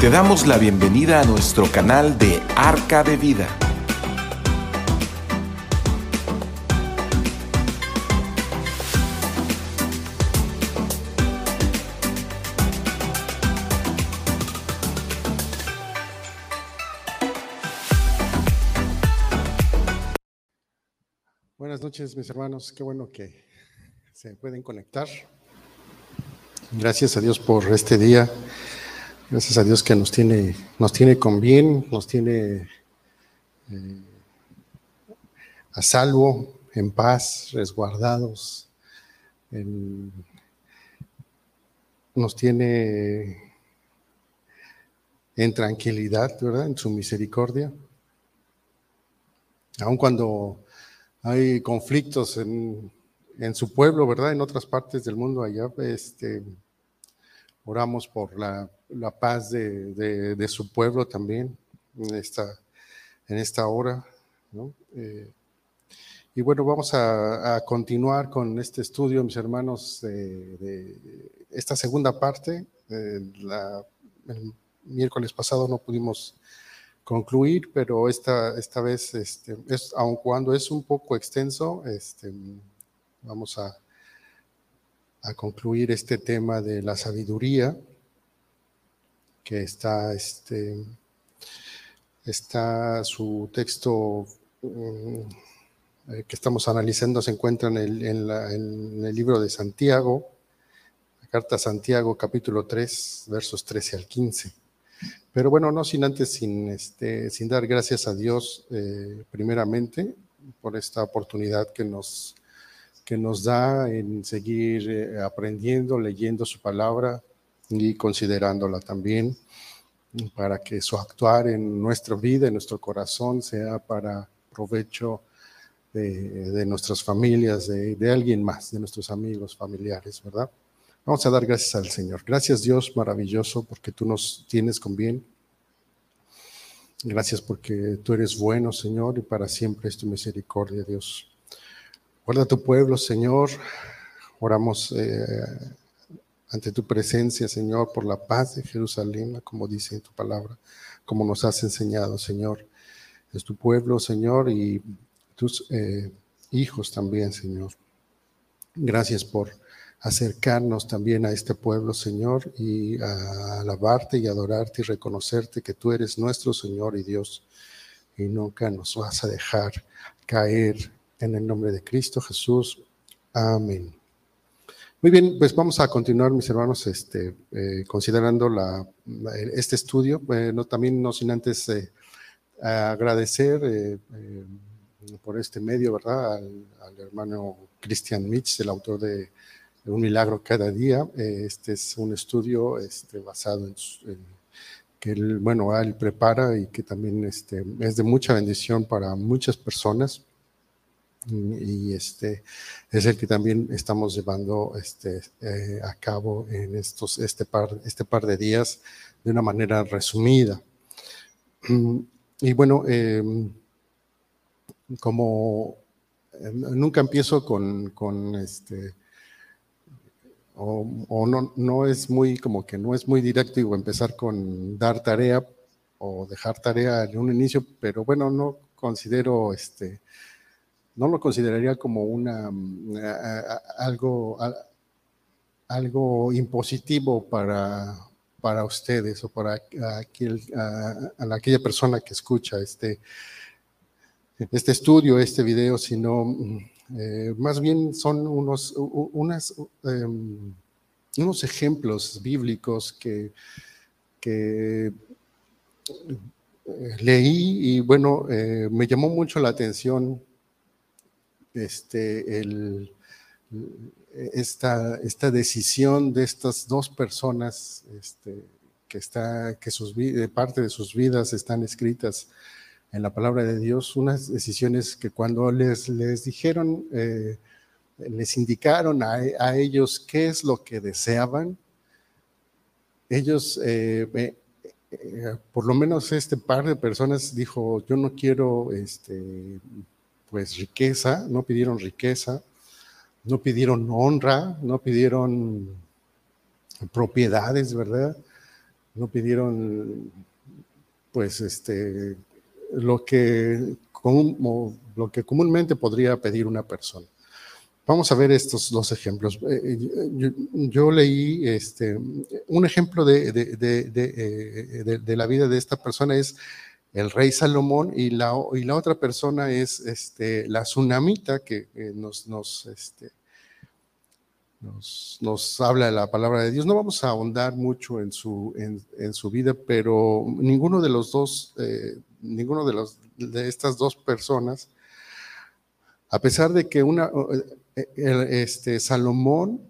Te damos la bienvenida a nuestro canal de Arca de Vida. Buenas noches, mis hermanos. Qué bueno que se pueden conectar. Gracias a Dios por este día. Gracias a Dios que nos tiene, nos tiene con bien, nos tiene eh, a salvo, en paz, resguardados. nos tiene en tranquilidad, ¿verdad? En su misericordia. Aun cuando hay conflictos en, en su pueblo, ¿verdad? En otras partes del mundo allá, este, oramos por la la paz de, su pueblo también en esta, en esta hora. Eh, y bueno, vamos a, continuar con este estudio, mis hermanos, de, esta segunda parte. La, el miércoles pasado no pudimos concluir, pero esta, esta vez, este, es, aun cuando es un poco extenso, este, vamos a, a concluir este tema de la sabiduría que está, este, está su texto mm, eh, que estamos analizando, se encuentra en el, en, el, libro de Santiago, la carta Santiago, capítulo 3, versos 13 al 15. Pero bueno, no sin antes, sin, este, sin dar gracias a Dios eh, primeramente por esta oportunidad que nos, que nos da en seguir eh, aprendiendo, leyendo su palabra, y considerándola también para que su actuar en nuestra vida, en nuestro corazón, sea para provecho de, nuestras familias, de, de, alguien más, de nuestros amigos, familiares, ¿verdad? Vamos a dar gracias al Señor. Gracias Dios maravilloso porque tú nos tienes con bien. Gracias porque tú eres bueno, Señor, y para siempre es tu misericordia, Dios. Guarda tu pueblo, Señor. Oramos eh, ante tu presencia, Señor, por la paz de Jerusalén, como dice en tu palabra, como nos has enseñado, Señor. Es tu pueblo, Señor, y tus eh, hijos también, Señor. Gracias por acercarnos también a este pueblo, Señor, y alabarte y adorarte y reconocerte que tú eres nuestro Señor y Dios, y nunca nos vas a dejar caer en el nombre de Cristo Jesús. Amén. Muy bien, pues vamos a continuar, mis hermanos, este, eh, considerando la, este estudio. Bueno, también no sin antes eh, agradecer eh, por este medio, ¿verdad? Al, hermano Christian Mitch, el autor de, Un Milagro Cada Día. este es un estudio este, basado en, que él, bueno, él prepara y que también este, es de mucha bendición para muchas personas y este es el que también estamos llevando este, eh, a cabo en estos, este, par, este par de días de una manera resumida. Y bueno, em, como em, nunca empiezo con, con este, o, no, no es muy, como que no es muy directo digo, empezar con dar tarea o dejar tarea en un inicio, pero bueno, no considero este, no lo consideraría como una, mm, algo, algo impositivo para, para ustedes o para aquel, a, aquella persona que escucha este, este estudio, este video, sino mm, eh, más bien son unos, unas, em, unos ejemplos bíblicos que, que eh, leí y bueno, eh, me llamó mucho la atención este, esta, esta, decisión de estas dos personas este, que, está, que sus, parte de sus vidas están escritas en la palabra de Dios, unas decisiones que cuando les, les dijeron, eh, les indicaron a, a, ellos qué es lo que deseaban, ellos, eh, eh, por lo menos este par de personas dijo, yo no quiero este, pues riqueza, no pidieron riqueza, no pidieron honra, no pidieron propiedades, ¿verdad? no pidieron pues este lo que, lo que comúnmente podría pedir una persona. Vamos a ver estos dos ejemplos. Eh, eh, yo, leí este, un ejemplo de, de, la vida de esta persona es el rey Salomón y la, otra persona es este, la tsunamita que nos, nos, este, nos, habla la palabra de Dios. No vamos a ahondar mucho en su, vida, pero ninguno de los dos, eh, ninguno de, de estas dos personas, a pesar de que una, eh, este, Salomón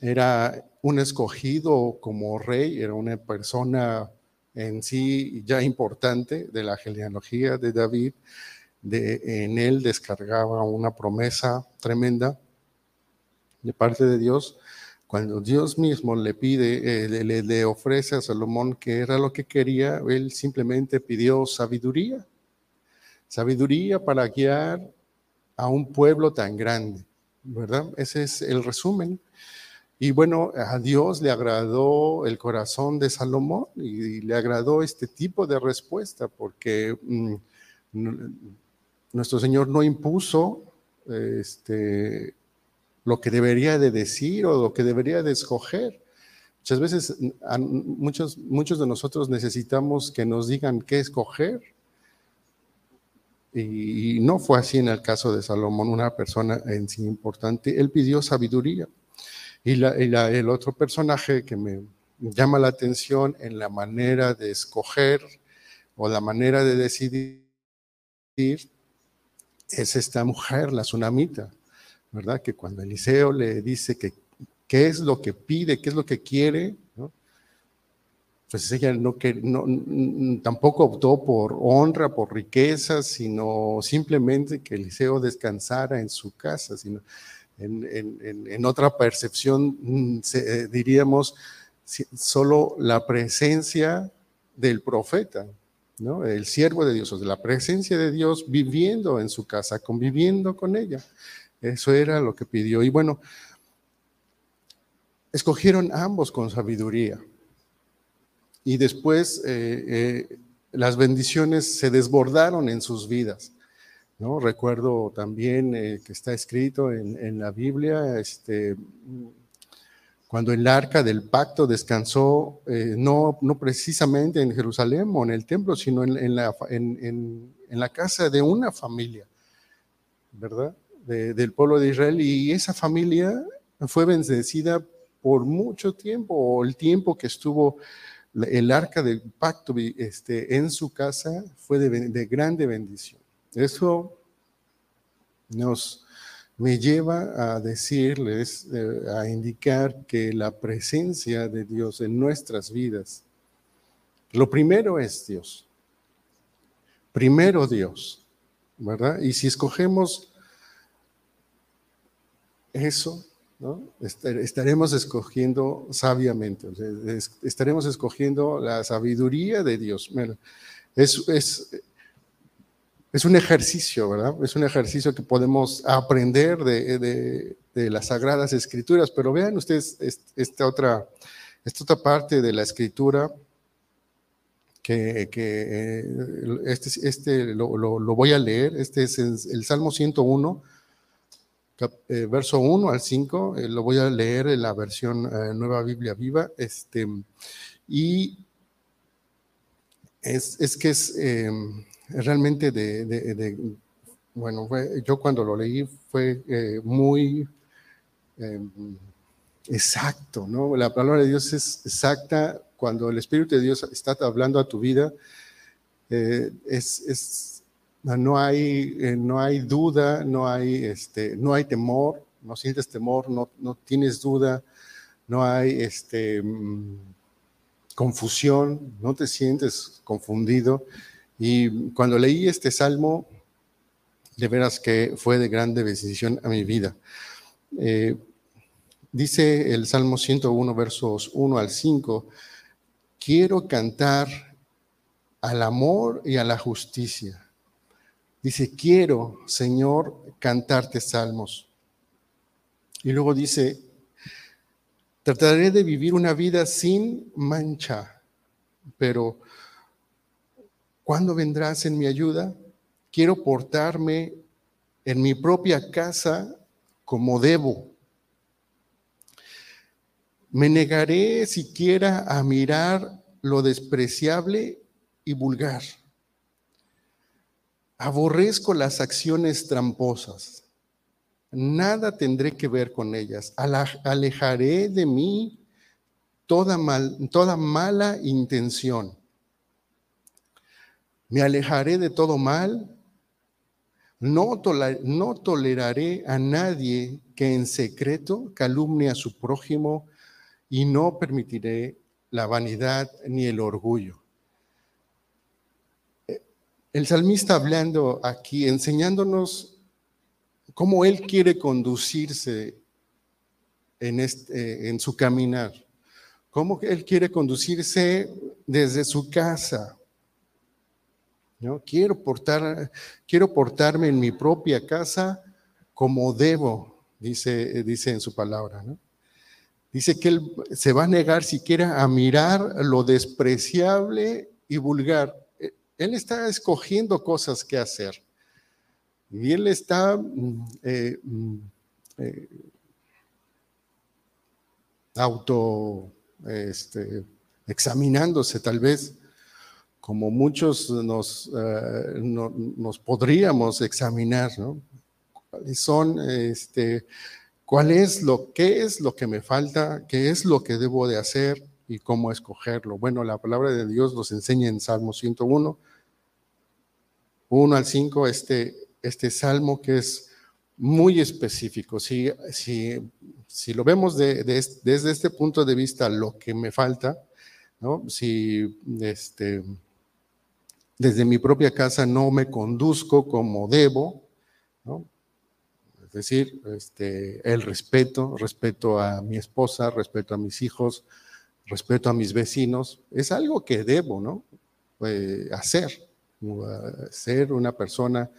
era un escogido como rey, era una persona en sí ya importante de la genealogía de David, de, en él descargaba una promesa tremenda de parte de Dios, cuando Dios mismo le pide, eh, le, le, ofrece a Salomón que era lo que quería, él simplemente pidió sabiduría, sabiduría para guiar a un pueblo tan grande, ¿verdad? Ese es el resumen. Y bueno, a Dios le agradó el corazón de Salomón y, le agradó este tipo de respuesta porque mm, nuestro Señor no impuso este, lo que debería de decir o lo que debería de escoger. Muchas veces muchos, muchos de nosotros necesitamos que nos digan qué escoger. Y no fue así en el caso de Salomón, una persona en sí importante. Él pidió sabiduría. Y, el otro personaje que me llama la atención en la manera de escoger o la manera de decidir es esta mujer, la tsunamita, ¿verdad? Que cuando Eliseo le dice que qué es lo que pide, qué es lo que quiere, pues ella no, no, tampoco optó por honra, por riqueza, sino simplemente que Eliseo descansara en su casa, sino en, otra percepción mm, eh, diríamos solo la presencia del profeta, ¿no? el siervo de Dios, o la presencia de Dios viviendo en su casa, conviviendo con ella. Eso era lo que pidió. Y bueno, escogieron ambos con sabiduría. Y después eh, eh, las bendiciones se desbordaron en sus vidas. ¿No? Recuerdo también eh, que está escrito en, la Biblia, este, cuando el arca del pacto descansó, eh, no, precisamente en Jerusalén o en el templo, sino en, la, en, la, casa de una familia, ¿verdad? del pueblo de Israel. Y esa familia fue bendecida por mucho tiempo, o el tiempo que estuvo el arca del pacto este, en su casa fue de, de grande bendición. Eso nos me lleva a decirles, eh, a indicar que la presencia de Dios en nuestras vidas, lo primero es Dios. Primero Dios, ¿verdad? Y si escogemos eso, ¿no? estaremos escogiendo sabiamente, estaremos escogiendo la sabiduría de Dios. Es, es, es un ejercicio, ¿verdad? Es un ejercicio que podemos aprender de, las sagradas escrituras, pero vean ustedes esta otra, esta otra parte de la escritura que, este, este lo, voy a leer, este es el, Salmo 101, eh, verso 1 al 5, eh, lo voy a leer en la versión eh, Nueva Biblia Viva, este, y es, es que es realmente de, bueno, yo cuando lo leí fue eh, muy em, exacto, ¿no? La palabra de Dios es exacta cuando el Espíritu de Dios está hablando a tu vida, eh, es, no, hay, eh, no hay duda, no hay, este, no hay temor, no sientes temor, no, no tienes duda, no hay este, mm, confusión, no te sientes confundido. Y cuando leí este salmo, de veras que fue de grande bendición a mi vida. Eh, dice el Salmo 101, versos 1 al 5, quiero cantar al amor y a la justicia. Dice, quiero, Señor, cantarte salmos. Y luego dice, Trataré de vivir una vida sin mancha, pero ¿cuándo vendrás en mi ayuda? Quiero portarme en mi propia casa como debo. Me negaré siquiera a mirar lo despreciable y vulgar. Aborrezco las acciones tramposas. Nada tendré que ver con ellas. Alejaré de mí toda, mal, toda mala intención. Me alejaré de todo mal. No, no toleraré a nadie que en secreto calumnie a su prójimo y no permitiré la vanidad ni el orgullo. El salmista hablando aquí, enseñándonos cómo él quiere conducirse en, este, en su caminar, cómo él quiere conducirse desde su casa. ¿No? Quiero, portar, quiero portarme en mi propia casa como debo, dice, en su palabra. ¿no? Dice que él se va a negar siquiera a mirar lo despreciable y vulgar. Él está escogiendo cosas que hacer. Y él está mm, eh, mm, eh, auto este, tal vez, como muchos nos, eh, nos podríamos examinar, ¿no? ¿Cuáles son este, cuál es lo que es lo que me falta, qué es lo que debo de hacer y cómo escogerlo. Bueno, la palabra de Dios nos enseña en Salmo 101, 1 al 5, este, este salmo que es muy específico. Si, si, si lo vemos desde este punto de vista, lo que me falta, ¿no? si este, desde mi propia casa no me conduzco como debo, ¿no? Es decir, este, el respeto, respeto a mi esposa, respeto a mis hijos, respeto a mis vecinos, es algo que debo, ¿no? Eh, hacer, ser una persona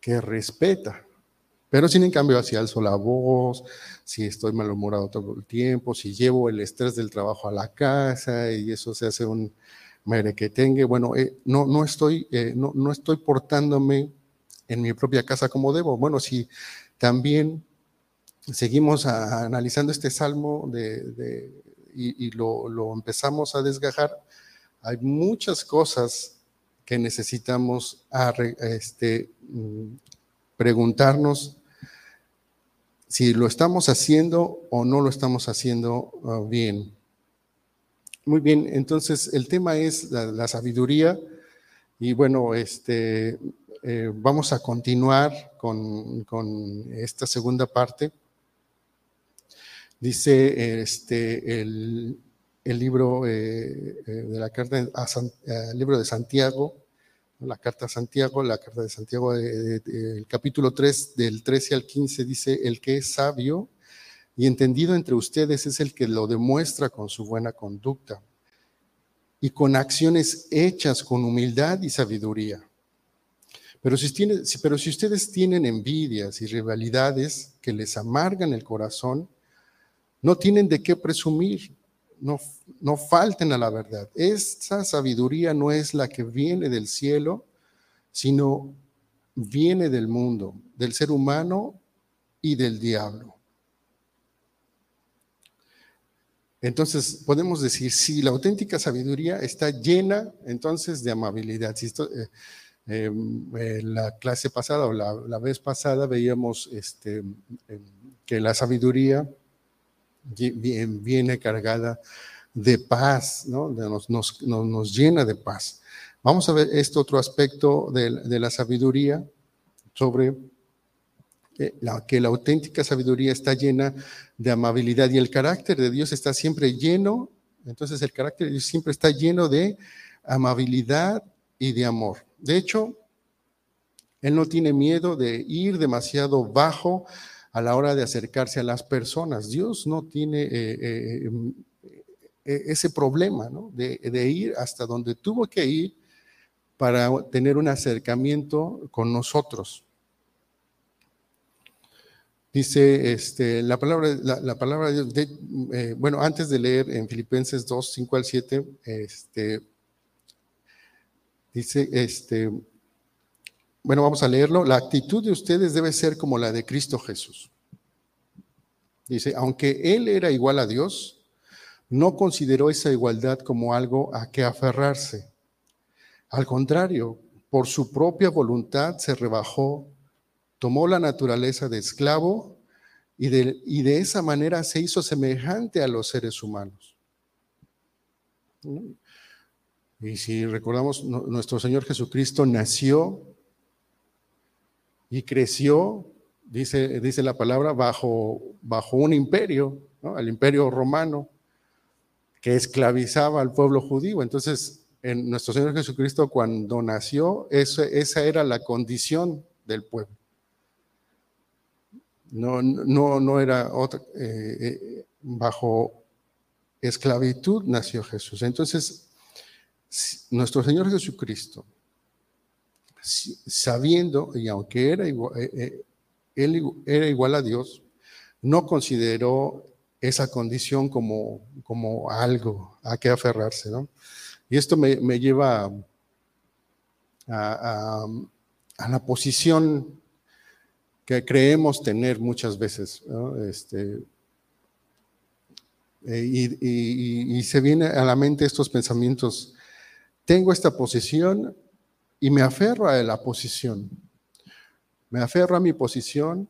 que respeta. Pero sin en cambio, si alzo la voz, si estoy malhumorado todo el tiempo, si llevo el estrés del trabajo a la casa y eso se hace un merequetengue, bueno, eh, no, no, estoy, eh, no, no estoy portándome en mi propia casa como debo. Bueno, si también seguimos analizando este salmo y, lo, empezamos a desgajar. Hay muchas cosas que necesitamos este, mm, preguntarnos si lo estamos haciendo o no lo estamos haciendo ah, bien. Muy bien, entonces el tema es la, sabiduría y bueno, este, eh, vamos a continuar con, esta segunda parte. Dice este, el, libro eh, eh, de la carta el libro de Santiago, la carta a Santiago, la carta de Santiago, el capítulo 3, del 13 al 15, dice, el que es sabio y entendido entre ustedes es el que lo demuestra con su buena conducta y con acciones hechas con humildad y sabiduría. Pero si, pero si ustedes tienen envidias y rivalidades que les amargan el corazón, no tienen de qué presumir, no, no falten a la verdad. Esta sabiduría no es la que viene del cielo, sino viene del mundo, del ser humano y del diablo. Entonces, podemos decir, si la auténtica sabiduría está llena entonces de amabilidad. Si eh, en eh, la clase pasada o la, vez pasada veíamos este, em, que la sabiduría viene cargada de paz, ¿no? nos, llena de paz. Vamos a ver este otro aspecto de, la sabiduría sobre que la, que la auténtica sabiduría está llena de amabilidad y el carácter de Dios está siempre lleno, entonces el carácter de Dios siempre está lleno de amabilidad y de amor. De hecho, él no tiene miedo de ir demasiado bajo a la hora de acercarse a las personas. Dios no tiene eh, eh, eh, ese problema de ir hasta donde tuvo que ir para tener un acercamiento con nosotros. Dice este, la, palabra, la, palabra de Dios, eh, bueno, antes de leer en Filipenses 2, 5 al 7, este, dice, este, bueno, vamos a leerlo, la actitud de ustedes debe ser como la de Cristo Jesús. Dice, aunque Él era igual a Dios, no consideró esa igualdad como algo a que aferrarse. Al contrario, por su propia voluntad se rebajó tomó la naturaleza de esclavo y de, esa manera se hizo semejante a los seres humanos. Y si recordamos, nuestro Señor Jesucristo nació y creció, dice, la palabra, bajo, bajo un imperio, el imperio romano, que esclavizaba al pueblo judío. Entonces, en nuestro Señor Jesucristo, cuando nació, esa era la condición del pueblo. No, no, no era otra, eh, eh, bajo esclavitud nació Jesús. Entonces, nuestro Señor Jesucristo, sabiendo, y aunque era igual, eh, él era igual a Dios, no consideró esa condición como, como algo a que aferrarse. ¿no? Y esto me, lleva a, a, la posición que creemos tener muchas veces. Este, eh, y, se viene a la mente estos pensamientos. Tengo esta posición y me aferro a la posición. Me aferro a mi posición,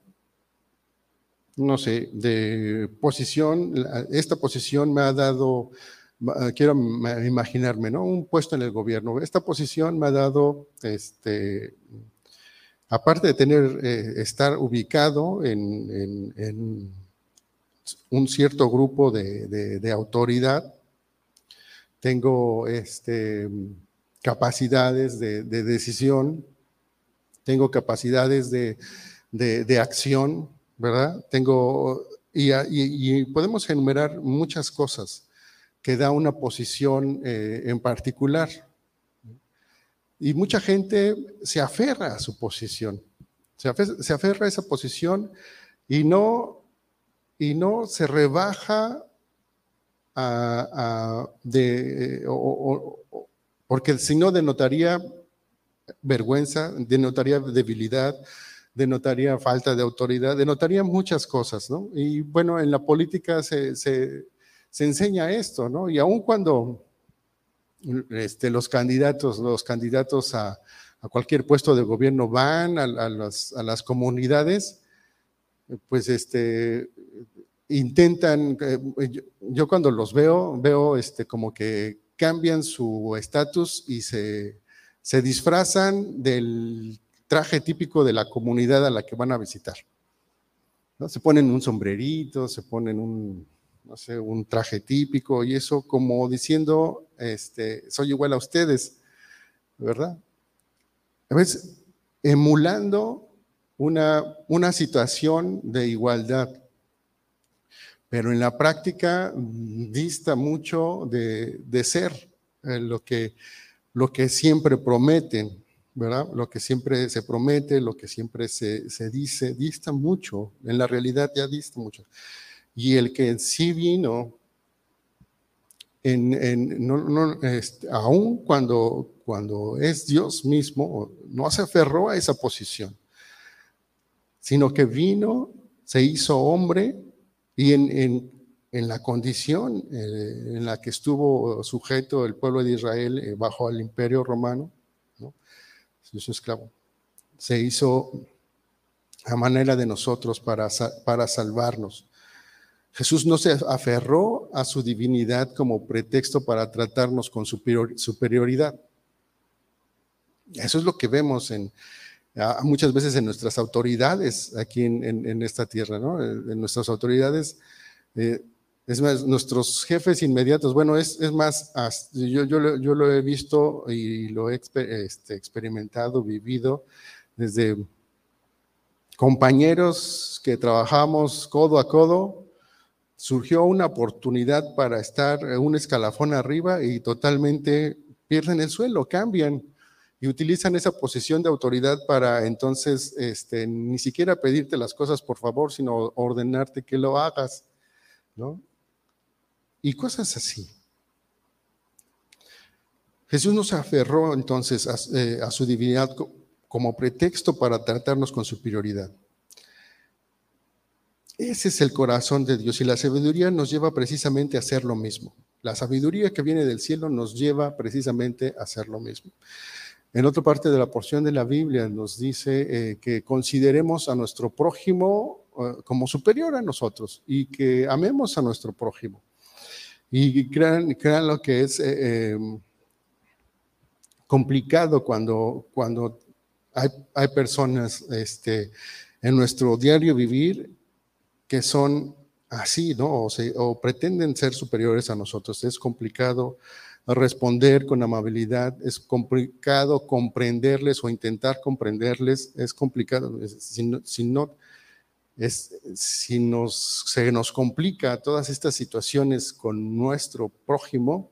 no sé, de posición. Esta posición me ha dado, quiero imaginarme, ¿no? Un puesto en el gobierno. Esta posición me ha dado este, aparte de tener, eh, estar ubicado en, un cierto grupo de, autoridad, tengo este, capacidades de, decisión, tengo capacidades de, acción, ¿verdad? Tengo, y, podemos enumerar muchas cosas que da una posición eh, en particular. Y mucha gente se aferra a su posición, se aferra, a esa posición y no, y no se rebaja de, porque si no denotaría vergüenza, denotaría debilidad, denotaría falta de autoridad, denotaría muchas cosas, ¿no? Y bueno, en la política se, se enseña esto, ¿no? Y aun cuando este, los candidatos, los candidatos a, cualquier puesto de gobierno van a, las, comunidades, pues este, intentan, eh, yo, cuando los veo, veo este, como que cambian su estatus y se, disfrazan del traje típico de la comunidad a la que van a visitar. Se ponen un sombrerito, se ponen un, no sé, un traje típico y eso como diciendo, este, soy igual a ustedes, ¿verdad? A veces emulando una, una situación de igualdad, pero en la práctica dista mucho de, ser eh, lo, que, lo que siempre prometen, ¿verdad? Lo que siempre se promete, lo que siempre se, se dice, dista mucho, en la realidad ya dista mucho. Y el que sí vino, en, no, este, cuando, cuando es Dios mismo, no se aferró a esa posición, sino que vino, se hizo hombre y en, la condición eh, en la que estuvo sujeto el pueblo de Israel eh, bajo el imperio romano, ¿no? se hizo esclavo, se hizo a manera de nosotros para salvarnos. Jesús no se aferró a su divinidad como pretexto para tratarnos con superioridad. Eso es lo que vemos en, muchas veces en nuestras autoridades aquí en, esta tierra, ¿no? En nuestras autoridades, eh, es más, nuestros jefes inmediatos, bueno, es, más, yo, yo, lo he visto y lo he este, experimentado, vivido desde compañeros que trabajamos codo a codo, surgió una oportunidad para estar un escalafón arriba y totalmente pierden el suelo, cambian y utilizan esa posición de autoridad para entonces este, ni siquiera pedirte las cosas por favor, sino ordenarte que lo hagas, ¿no? Y cosas así. Jesús nos aferró entonces a, eh, a su divinidad como pretexto para tratarnos con superioridad. Ese es el corazón de Dios y la sabiduría nos lleva precisamente a hacer lo mismo. La sabiduría que viene del cielo nos lleva precisamente a hacer lo mismo. En otra parte de la porción de la Biblia nos dice eh, que consideremos a nuestro prójimo eh, como superior a nosotros y que amemos a nuestro prójimo. Y crean, lo que es eh, complicado cuando, cuando hay, hay personas este, en nuestro diario vivir que son así, ¿no? O, pretenden ser superiores a nosotros. Es complicado responder con amabilidad, es complicado comprenderles o intentar comprenderles, es complicado. Si no, es, si nos, se nos complica todas estas situaciones con nuestro prójimo,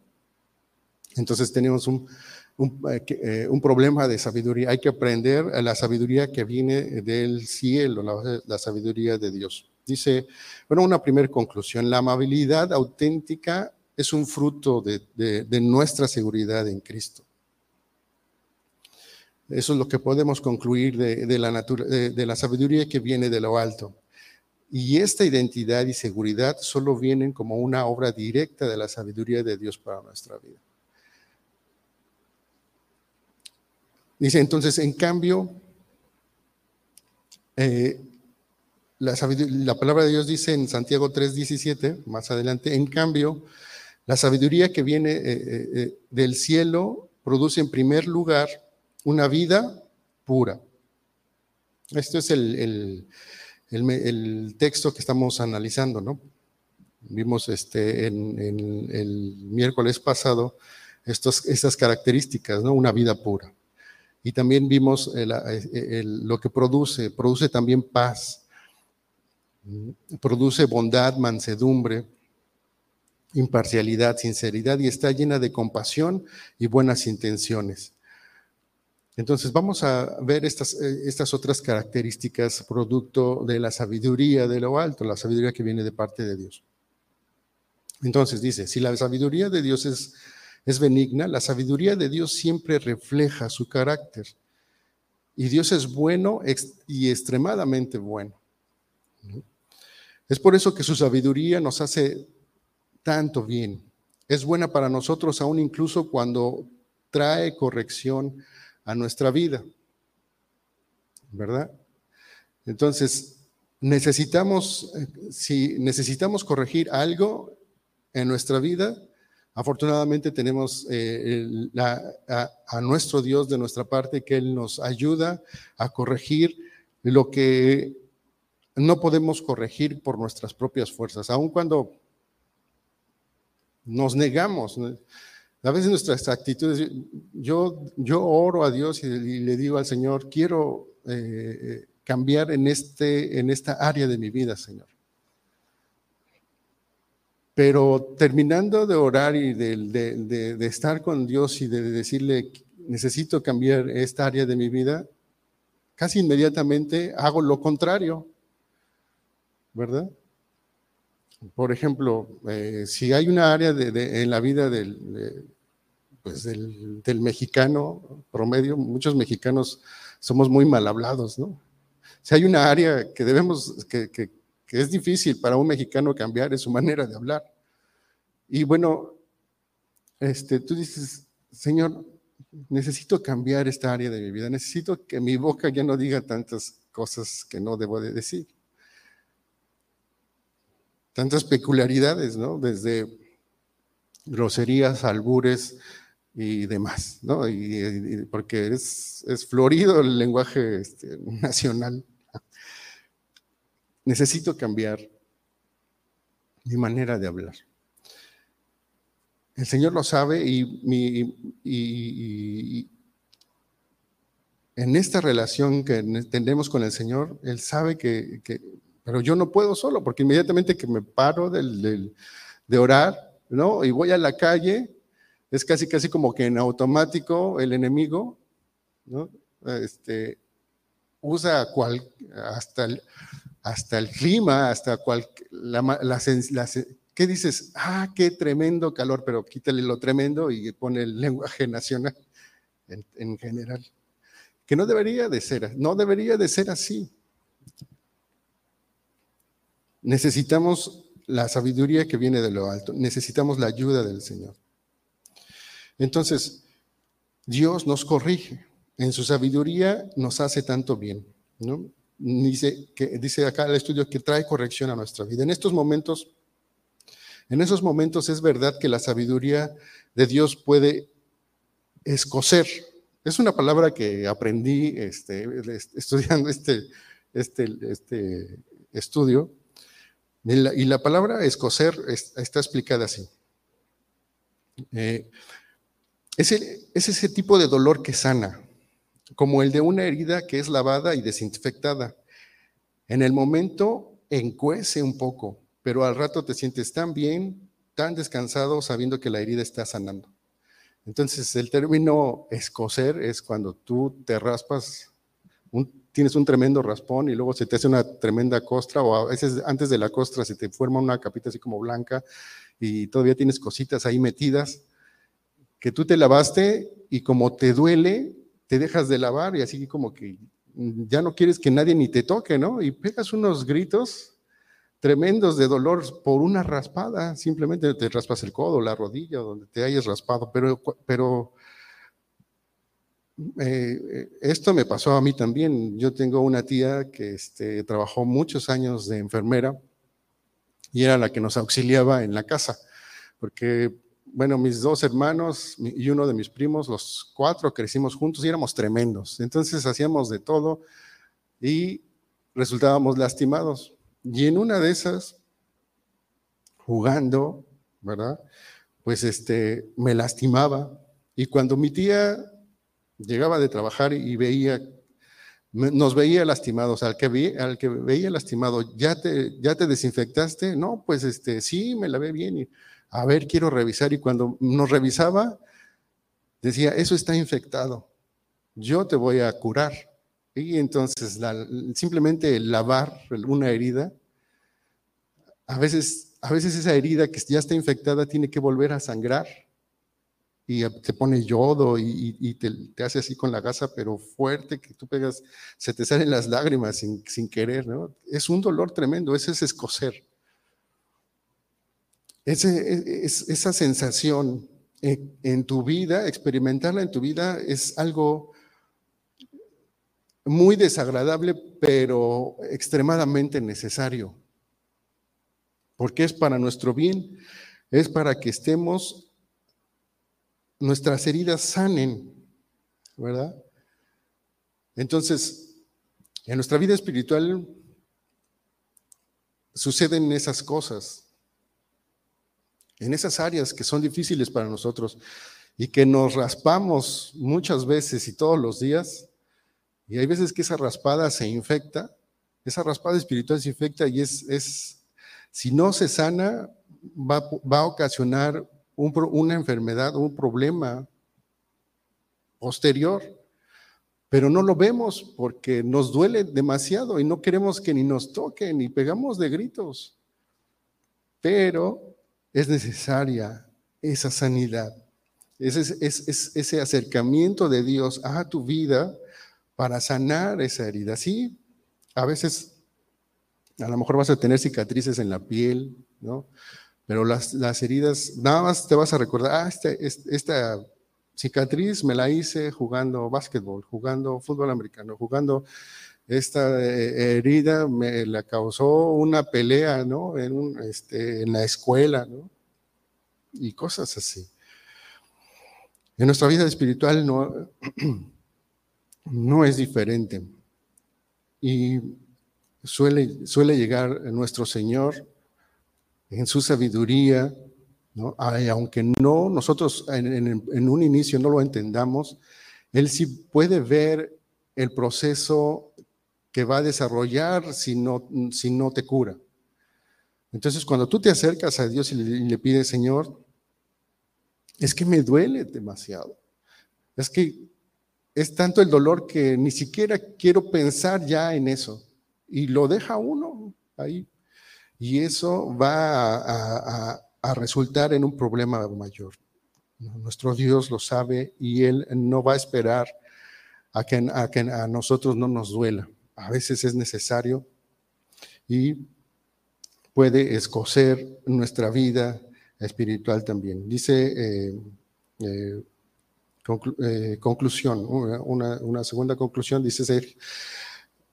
entonces tenemos un, eh, eh, un, problema de sabiduría. Hay que aprender la sabiduría que viene del cielo, la sabiduría de Dios. Dice, bueno, una primera conclusión, la amabilidad auténtica es un fruto de, nuestra seguridad en Cristo. Eso es lo que podemos concluir de, la de, la sabiduría que viene de lo alto. Y esta identidad y seguridad solo vienen como una obra directa de la sabiduría de Dios para nuestra vida. Dice entonces, en cambio, eh, la, palabra de Dios dice en Santiago 3:17, más adelante, en cambio, la sabiduría que viene eh, eh, eh, del cielo produce en primer lugar una vida pura. Esto es el, texto que estamos analizando, ¿no? Vimos este, en, el miércoles pasado estas características, ¿no? Una vida pura. Y también vimos lo que produce, produce también paz, produce bondad, mansedumbre, imparcialidad, sinceridad y está llena de compasión y buenas intenciones. Entonces vamos a ver estas, eh, estas otras características producto de la sabiduría de lo alto, la sabiduría que viene de parte de Dios. Entonces dice, si la sabiduría de Dios es, es benigna, la sabiduría de Dios siempre refleja su carácter. Y Dios es bueno y extremadamente bueno. Es por eso que su sabiduría nos hace tanto bien. Es buena para nosotros aún incluso cuando trae corrección a nuestra vida. ¿Verdad? Entonces, necesitamos, si necesitamos corregir algo en nuestra vida, afortunadamente tenemos eh, a nuestro Dios de nuestra parte que Él nos ayuda a corregir lo que no podemos corregir por nuestras propias fuerzas, aun cuando nos negamos. A veces nuestras actitudes, yo, yo oro a Dios y, le digo al Señor, quiero eh, cambiar en, este, en esta área de mi vida, Señor. Pero terminando de orar y de, de estar con Dios y de decirle, necesito cambiar esta área de mi vida, casi inmediatamente hago lo contrario. ¿Verdad? Por ejemplo, eh, si hay una área en la vida pues del, del, mexicano promedio, muchos mexicanos somos muy mal hablados, ¿no? Si hay una área que debemos, que, que, que es difícil para un mexicano cambiar, es su manera de hablar. Y bueno, este, tú dices, Señor, necesito cambiar esta área de mi vida, necesito que mi boca ya no diga tantas cosas que no debo de decir tantas peculiaridades, ¿no? Desde groserías, albures y demás, ¿no? Y, porque es, florido el lenguaje este, nacional. Necesito cambiar mi manera de hablar. El Señor lo sabe y, en esta relación que tenemos con el Señor, Él sabe que pero yo no puedo solo, porque inmediatamente que me paro de orar, ¿no? Y voy a la calle, es casi, casi como que en automático el enemigo ¿no? Este, usa cual, hasta, el, hasta el clima, hasta cual, la, ¿qué dices? Ah, qué tremendo calor, pero quítale lo tremendo y pone el lenguaje nacional en, en general. Que no debería de ser, no debería de ser así. Necesitamos la sabiduría que viene de lo alto, necesitamos la ayuda del Señor. Entonces, Dios nos corrige, en su sabiduría nos hace tanto bien. ¿no? Dice, que, dice acá el estudio que trae corrección a nuestra vida. En estos momentos, en esos momentos es verdad que la sabiduría de Dios puede escocer. Es una palabra que aprendí este, estudiando este, este, este estudio. Y la, palabra escocer está explicada así. Eh, es, ese tipo de dolor que sana, como el de una herida que es lavada y desinfectada. En el momento encuece un poco, pero al rato te sientes tan bien, tan descansado, sabiendo que la herida está sanando. Entonces, el término escocer es cuando tú te raspas, tienes un tremendo raspón y luego se te hace una tremenda costra, o a veces antes de la costra se te forma una capita así como blanca y todavía tienes cositas ahí metidas que tú te lavaste y como te duele, te dejas de lavar y así como que ya no quieres que nadie ni te toque, ¿no? Y pegas unos gritos tremendos de dolor por una raspada, simplemente te raspas el codo, la rodilla, donde te hayas raspado, pero, pero eh, esto me pasó a mí también. Yo tengo una tía que este, trabajó muchos años de enfermera y era la que nos auxiliaba en la casa, porque bueno, mis dos hermanos y uno de mis primos, los cuatro crecimos juntos y éramos tremendos. Entonces hacíamos de todo y resultábamos lastimados. Y en una de esas, jugando, ¿verdad? Pues este, me lastimaba. Y cuando mi tía llegaba de trabajar y veía, nos veía lastimados, al que, veía lastimado, ¿ya te, ¿ya te desinfectaste? No, pues este, sí, me la ve bien. Y, a ver, quiero revisar. Y cuando nos revisaba, decía, eso está infectado, yo te voy a curar. Y entonces simplemente lavar una herida, a veces, a veces esa herida que ya está infectada tiene que volver a sangrar y te pone yodo y, te, hace así con la gasa, pero fuerte, que tú pegas, se te salen las lágrimas sin, sin querer, ¿no? Es un dolor tremendo, ese es escocer. Ese, esa sensación en, tu vida, experimentarla en tu vida es algo muy desagradable, pero extremadamente necesario, porque es para nuestro bien, es para que estemos, nuestras heridas sanen, ¿verdad? Entonces, en nuestra vida espiritual suceden esas cosas en esas áreas que son difíciles para nosotros y que nos raspamos muchas veces y todos los días, y hay veces que esa raspada se infecta, esa raspada espiritual se infecta y es, es si no se sana, va, a ocasionar una enfermedad, un problema posterior, pero no lo vemos porque nos duele demasiado y no queremos que ni nos toquen y pegamos de gritos. Pero es necesaria esa sanidad, ese, ese acercamiento de Dios a tu vida para sanar esa herida. Sí, a veces a lo mejor vas a tener cicatrices en la piel, ¿no? Pero las, heridas, nada más te vas a recordar, ah, este, esta cicatriz me la hice jugando básquetbol, jugando fútbol americano, jugando esta eh, herida me la causó una pelea, ¿no? En, este, en la escuela, ¿no? Y cosas así. En nuestra vida espiritual no, no es diferente. Y suele, suele llegar nuestro Señor en su sabiduría, aunque no nosotros en, en un inicio no lo entendamos, Él sí puede ver el proceso que va a desarrollar si no, si no te cura. Entonces, cuando tú te acercas a Dios y le, pides, Señor, es que me duele demasiado. Es que es tanto el dolor que ni siquiera quiero pensar ya en eso. Y lo deja uno ahí. Y eso va a, resultar en un problema mayor. Nuestro Dios lo sabe y Él no va a esperar a que a, a nosotros no nos duela. A veces es necesario y puede escocer nuestra vida espiritual también. Dice eh, eh, eh, conclusión, una, segunda conclusión, dice Sergio.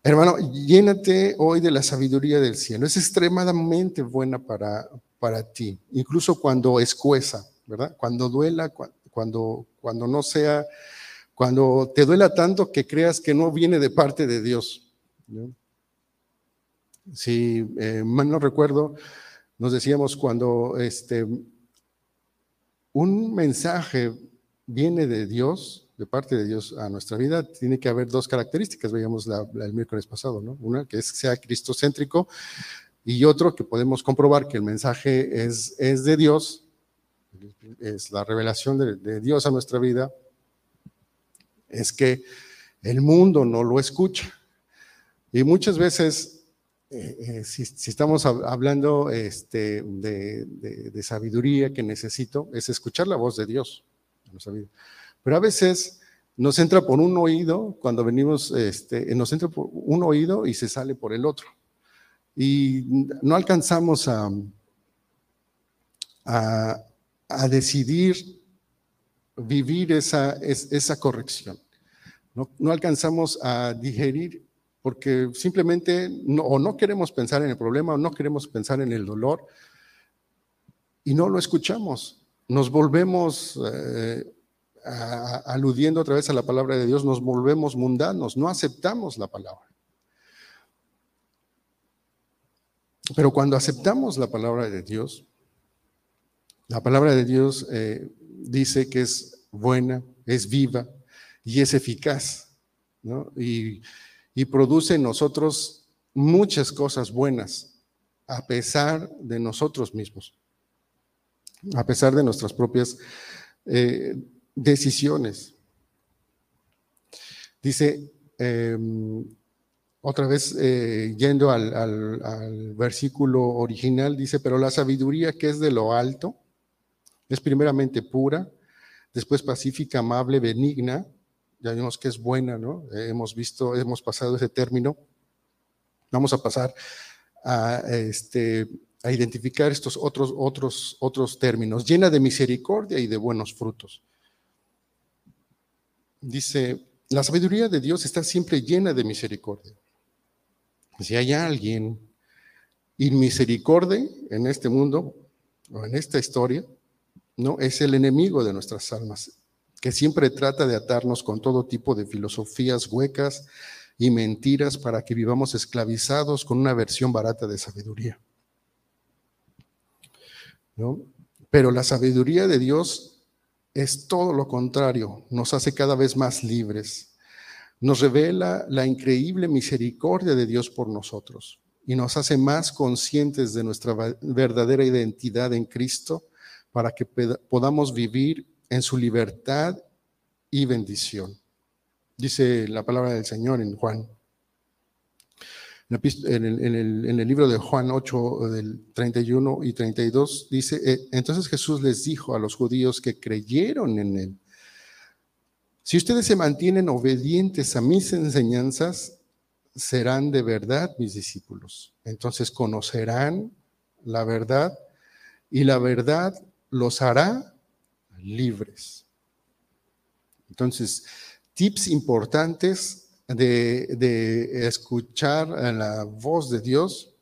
Hermano, llénate hoy de la sabiduría del cielo. Es extremadamente buena para, para ti, incluso cuando escueza, ¿verdad? Cuando duela, cuando, cuando no sea, cuando te duela tanto que creas que no viene de parte de Dios. Si eh, mal no recuerdo, nos decíamos cuando este, un mensaje viene de Dios, de parte de Dios a nuestra vida, tiene que haber dos características, veíamos el miércoles pasado, ¿no? Una que es, sea cristocéntrico y otro que podemos comprobar que el mensaje es, es de Dios, es la revelación de, Dios a nuestra vida, es que el mundo no lo escucha. Y muchas veces, eh, eh, si, estamos hablando este, de, de, sabiduría que necesito, es escuchar la voz de Dios. Pero a veces nos entra por un oído, cuando venimos, este, nos entra por un oído y se sale por el otro. Y no alcanzamos a, a, decidir vivir esa, esa corrección. No, no, alcanzamos a digerir porque simplemente no, o no queremos pensar en el problema o no queremos pensar en el dolor y no lo escuchamos nos volvemos, eh, aludiendo otra vez a la palabra de Dios, nos volvemos mundanos, no aceptamos la palabra. Pero cuando aceptamos la palabra de Dios, la palabra de Dios eh, dice que es buena, es viva y es eficaz, y, y produce en nosotros muchas cosas buenas, a pesar de nosotros mismos a pesar de nuestras propias eh, decisiones. Dice, em, otra vez eh, yendo al, versículo original, dice, pero la sabiduría que es de lo alto es primeramente pura, después pacífica, amable, benigna, ya vimos que es buena, ¿no? hemos visto, hemos pasado ese término. Vamos a pasar a este a identificar estos otros, otros, otros términos, llena de misericordia y de buenos frutos. Dice, la sabiduría de Dios está siempre llena de misericordia. Si hay alguien inmisericordia en este mundo o en esta historia, no es el enemigo de nuestras almas, que siempre trata de atarnos con todo tipo de filosofías huecas y mentiras para que vivamos esclavizados con una versión barata de sabiduría. Pero la sabiduría de Dios es todo lo contrario, nos hace cada vez más libres, nos revela la increíble misericordia de Dios por nosotros y nos hace más conscientes de nuestra verdadera identidad en Cristo para que podamos vivir en su libertad y bendición. Dice la palabra del Señor en Juan en el, libro de Juan 8, del 31 y 32, dice, eh, entonces Jesús les dijo a los judíos que creyeron en él, si ustedes se mantienen obedientes a mis enseñanzas, serán de verdad mis discípulos. Entonces conocerán la verdad y la verdad los hará libres. Entonces, tips importantes de, escuchar la voz de Dios,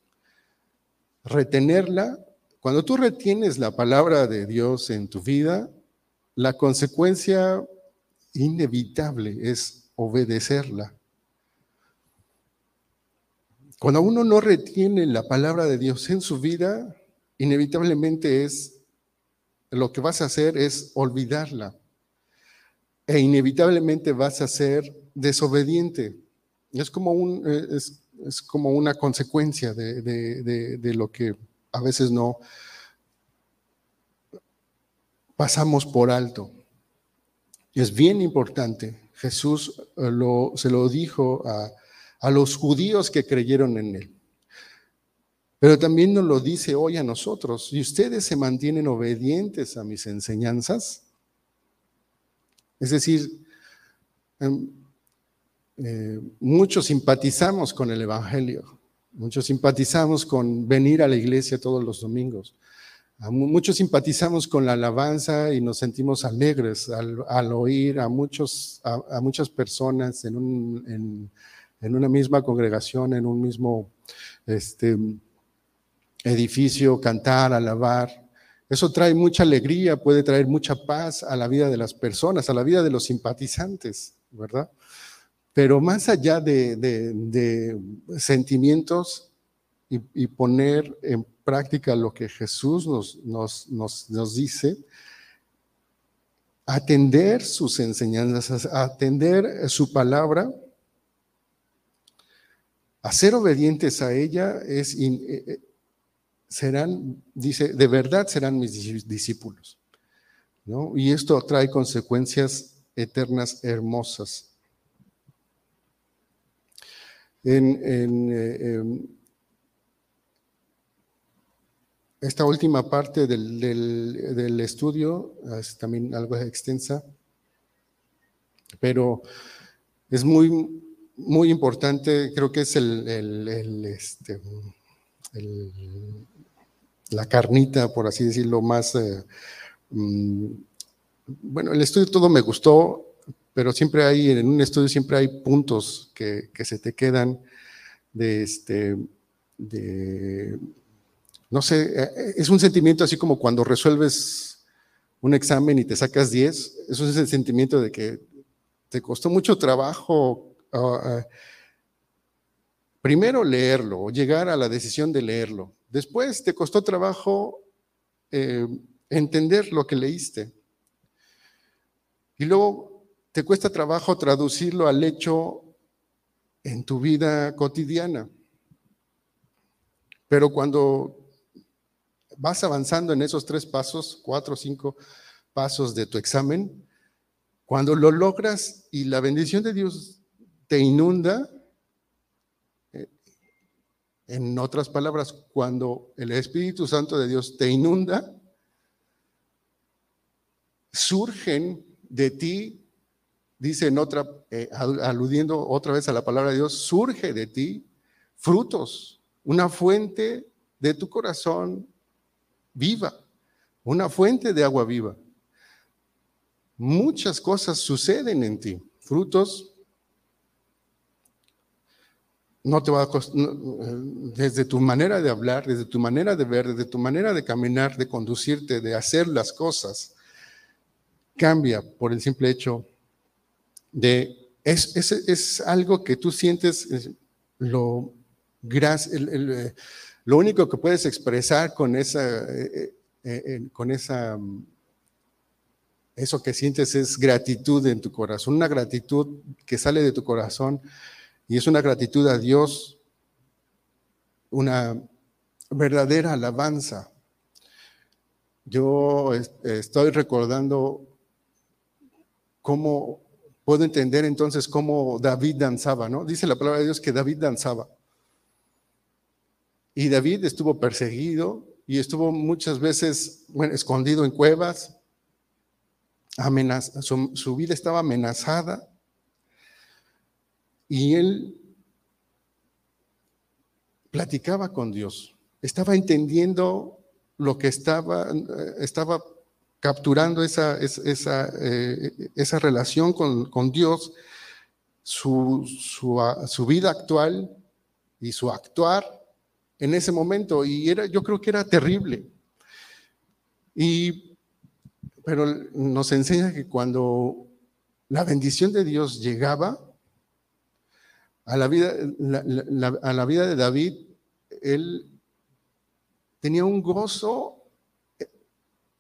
retenerla. Cuando tú retienes la palabra de Dios en tu vida, la consecuencia inevitable es obedecerla. Cuando uno no retiene la palabra de Dios en su vida, inevitablemente es lo que vas a hacer es olvidarla. E inevitablemente vas a ser desobediente. Es como, un, eh, es, como una consecuencia de, lo que a veces no pasamos por alto. Y es bien importante Jesús eh, lo, se lo dijo a, a los judíos que creyeron en él. Pero también nos lo dice hoy a nosotros. Y ustedes se mantienen obedientes a mis enseñanzas. Es decir, em, eh, muchos simpatizamos con el Evangelio, muchos simpatizamos con venir a la iglesia todos los domingos, muchos simpatizamos con la alabanza y nos sentimos alegres al, oír a, muchos, a, muchas personas en, un, en, una misma congregación, en un mismo este, edificio, cantar, alabar. Eso trae mucha alegría, puede traer mucha paz a la vida de las personas, a la vida de los simpatizantes, ¿verdad? Pero más allá de, sentimientos y, poner en práctica lo que Jesús nos, dice, atender sus enseñanzas, atender su palabra, a ser obedientes a ella es, eh, eh, serán, dice, de verdad serán mis discípulos. ¿no? Y esto trae consecuencias eternas hermosas en, eh, em, esta última parte del, estudio es también algo extensa, pero es muy, muy importante, creo que es el, este, la carnita, por así decirlo, más... Eh, mm, bueno, el estudio todo me gustó, pero siempre hay, en un estudio siempre hay puntos que, se te quedan de este, de, no sé, eh, es un sentimiento así como cuando resuelves un examen y te sacas 10, eso es el sentimiento de que te costó mucho trabajo ah, ah, primero leerlo o llegar a la decisión de leerlo. Después te costó trabajo eh, entender lo que leíste. Y luego te cuesta trabajo traducirlo al hecho en tu vida cotidiana. Pero cuando vas avanzando en esos tres pasos, cuatro o cinco pasos de tu examen, cuando lo logras y la bendición de Dios te inunda, en otras palabras, cuando el Espíritu Santo de Dios te inunda, surgen de ti dice en otra, eh, aludiendo otra vez a la palabra de Dios, surge de ti frutos, una fuente de tu corazón viva, una fuente de agua viva. Muchas cosas suceden en ti, frutos. No te va a desde tu manera de hablar, desde tu manera de ver, desde tu manera de caminar, de conducirte, de hacer las cosas, cambia por el simple hecho de, es, es, algo que tú sientes lo, eh, lo único que puedes expresar con esa, eh, eh, con esa, mm, eso que sientes es gratitud en tu corazón, una gratitud que sale de tu corazón y es una gratitud a Dios, una verdadera alabanza. Yo estoy recordando cómo Puedo entender entonces cómo David danzaba, ¿no? Dice la palabra de Dios que David danzaba. Y David estuvo perseguido y estuvo muchas veces bueno, escondido en cuevas. su, su vida estaba amenazada. Y él platicaba con Dios. Estaba entendiendo lo que estaba, estaba capturando esa, esa, eh, esa relación con, Dios, su, su, vida actual y su actuar en ese momento. Y era, yo creo que era terrible. Y, pero nos enseña que cuando la bendición de Dios llegaba a la vida, a la vida de David, él tenía un gozo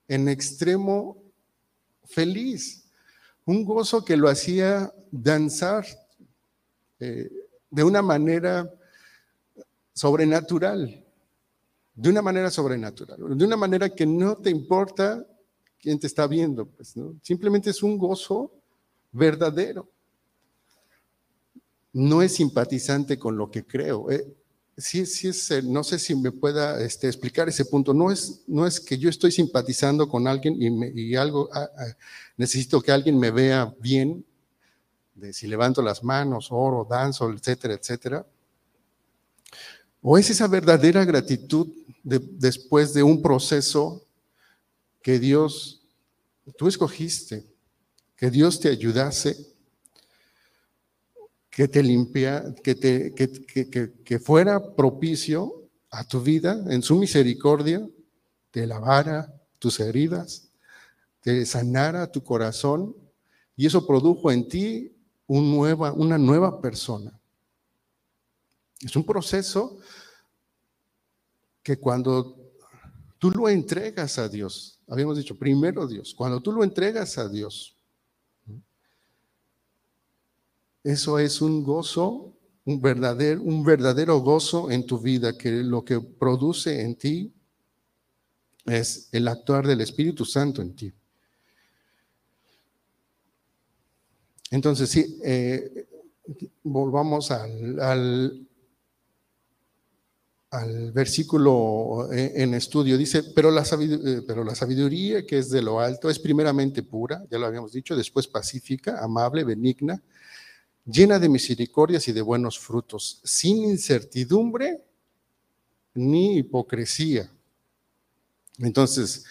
en extremo feliz, un gozo que lo hacía danzar eh, de una manera sobrenatural, de una manera sobrenatural, de una manera que no te importa quién te está viendo, pues, ¿no? simplemente es un gozo verdadero. No es simpatizante con lo que creo. Eh, sí, sí es, eh, no sé si me pueda este, explicar ese punto. No es, no es que yo estoy simpatizando con alguien y, algo, ah, ah, necesito que alguien me vea bien, de si levanto las manos, oro, danzo, etcétera, etcétera. O es esa verdadera gratitud después de un proceso que Dios, tú escogiste, que Dios te ayudase que te limpia, que, te, que, fuera propicio a tu vida en su misericordia, te lavara tus heridas, te sanara tu corazón y eso produjo en ti una nueva persona. Es un proceso que cuando tú lo entregas a Dios, habíamos dicho primero Dios, cuando tú lo entregas a Dios, Eso es un gozo, un verdadero, un verdadero gozo en tu vida, que lo que produce en ti es el actuar del Espíritu Santo en ti. Entonces, sí, eh, volvamos al, al, versículo eh, en estudio. Dice, pero la, eh, pero la sabiduría que es de lo alto es primeramente pura, ya lo habíamos dicho, después pacífica, amable, benigna llena de misericordias y de buenos frutos, sin incertidumbre ni hipocresía. Entonces,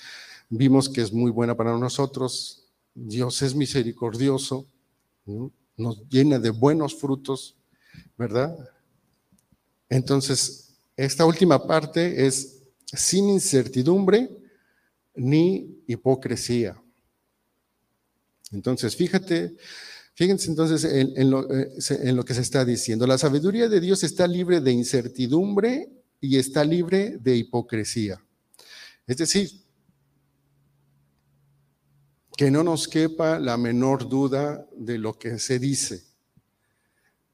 vimos que es muy buena para nosotros, Dios es misericordioso, nos llena de buenos frutos, ¿verdad? Entonces, esta última parte es sin incertidumbre ni hipocresía. Entonces, fíjate Fíjense entonces eh, en, lo, que se está diciendo. La sabiduría de Dios está libre de incertidumbre y está libre de hipocresía. Es decir, que no nos quepa la menor duda de lo que se dice,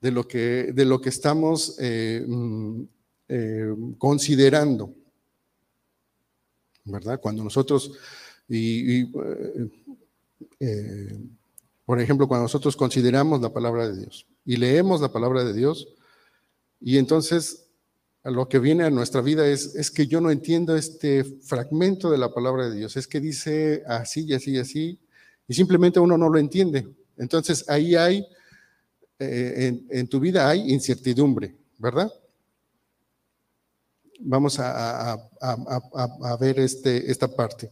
de lo que, de lo que estamos eh, mm, eh, considerando. ¿Verdad? Cuando nosotros, por ejemplo, cuando nosotros consideramos la palabra de Dios y leemos la palabra de Dios, y entonces lo que viene a nuestra vida es, es que yo no entiendo este fragmento de la palabra de Dios, es que dice así y así y así, y simplemente uno no lo entiende. Entonces ahí hay, eh, en, tu vida hay incertidumbre, ¿verdad? Vamos a, a ver este, esta parte.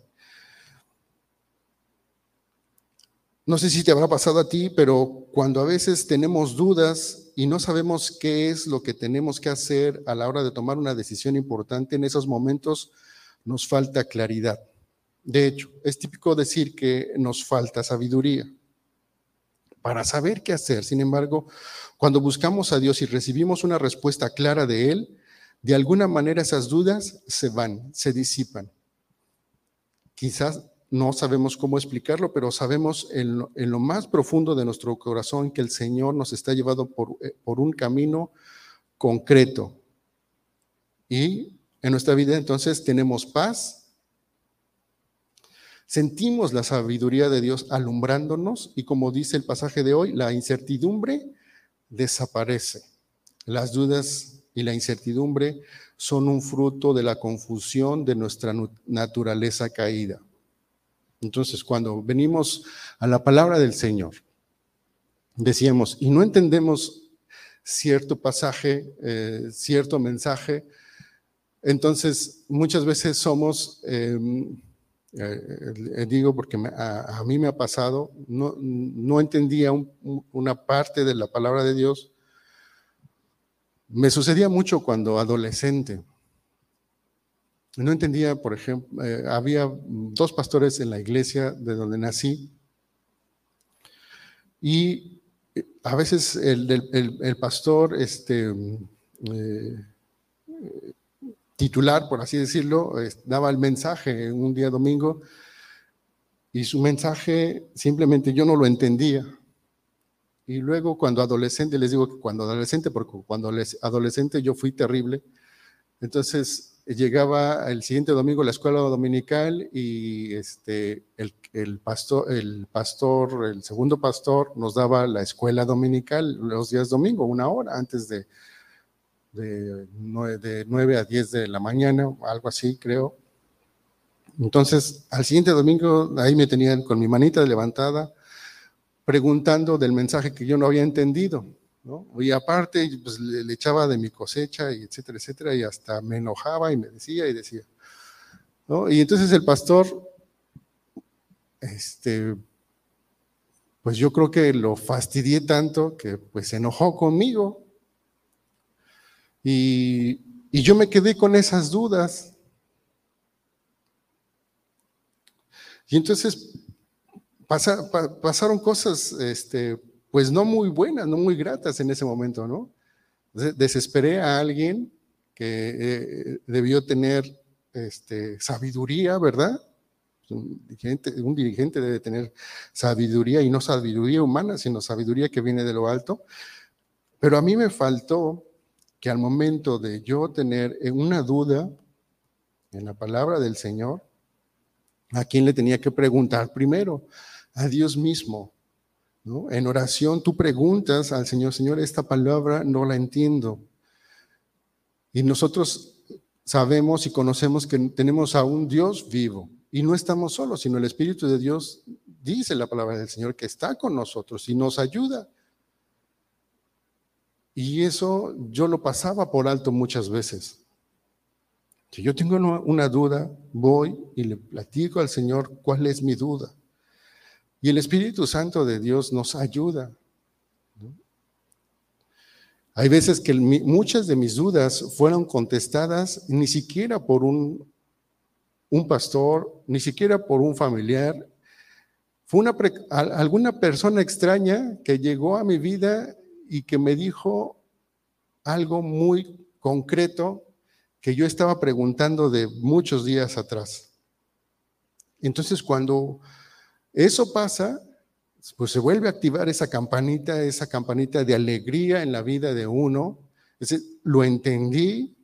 No sé si te habrá pasado a ti, pero cuando a veces tenemos dudas y no sabemos qué es lo que tenemos que hacer a la hora de tomar una decisión importante, en esos momentos nos falta claridad. De hecho, es típico decir que nos falta sabiduría para saber qué hacer. Sin embargo, cuando buscamos a Dios y recibimos una respuesta clara de Él, de alguna manera esas dudas se van, se disipan. Quizás no sabemos cómo explicarlo, pero sabemos en lo, más profundo de nuestro corazón que el Señor nos está llevando por, eh, por un camino concreto. Y en nuestra vida entonces tenemos paz, sentimos la sabiduría de Dios alumbrándonos y como dice el pasaje de hoy, la incertidumbre desaparece. Las dudas y la incertidumbre son un fruto de la confusión de nuestra naturaleza caída. Entonces, cuando venimos a la palabra del Señor, decíamos, y no entendemos cierto pasaje, eh, cierto mensaje, entonces muchas veces somos, em, eh, digo porque a, mí me ha pasado, no, entendía una parte de la palabra de Dios. Me sucedía mucho cuando adolescente. No entendía, por ejemplo, eh, había dos pastores en la iglesia de donde nací y eh, a veces el, pastor este, eh, titular, por así decirlo, daba el mensaje un día domingo y su mensaje simplemente yo no lo entendía. Y luego cuando adolescente, les digo que cuando adolescente, porque cuando adolescente yo fui terrible, entonces llegaba el siguiente domingo a la escuela dominical y este, el, pastor, el pastor, el segundo pastor nos daba la escuela dominical los días domingo, una hora antes de, de, 9, a 10 de la mañana, algo así creo. Entonces, al siguiente domingo, ahí me tenían con mi manita levantada, preguntando del mensaje que yo no había entendido. Y aparte, pues, le, echaba de mi cosecha, y etcétera, etcétera, y hasta me enojaba y me decía y decía. Y entonces el pastor, este, pues yo creo que lo fastidié tanto que pues se enojó conmigo. Y, yo me quedé con esas dudas. Y entonces pasaron cosas, este, pues no muy buenas, no muy gratas en ese momento, ¿no? Desesperé a alguien que eh, debió tener este, sabiduría, ¿verdad? Un dirigente, un dirigente debe tener sabiduría y no sabiduría humana, sino sabiduría que viene de lo alto. Pero a mí me faltó que al momento de yo tener una duda en la palabra del Señor, ¿a quién le tenía que preguntar primero? A Dios mismo. En oración tú preguntas al Señor, Señor, esta palabra no la entiendo. Y nosotros sabemos y conocemos que tenemos a un Dios vivo. Y no estamos solos, sino el Espíritu de Dios dice la palabra del Señor que está con nosotros y nos ayuda. Y eso yo lo pasaba por alto muchas veces. Si yo tengo una duda, voy y le platico al Señor cuál es mi duda. Y el Espíritu Santo de Dios nos ayuda. Hay veces que muchas de mis dudas fueron contestadas ni siquiera por un, un pastor, ni siquiera por un familiar. Fue una alguna persona extraña que llegó a mi vida y que me dijo algo muy concreto que yo estaba preguntando de muchos días atrás. Entonces, cuando eso pasa, pues se vuelve a activar esa campanita, esa campanita de alegría en la vida de uno. Es lo entendí,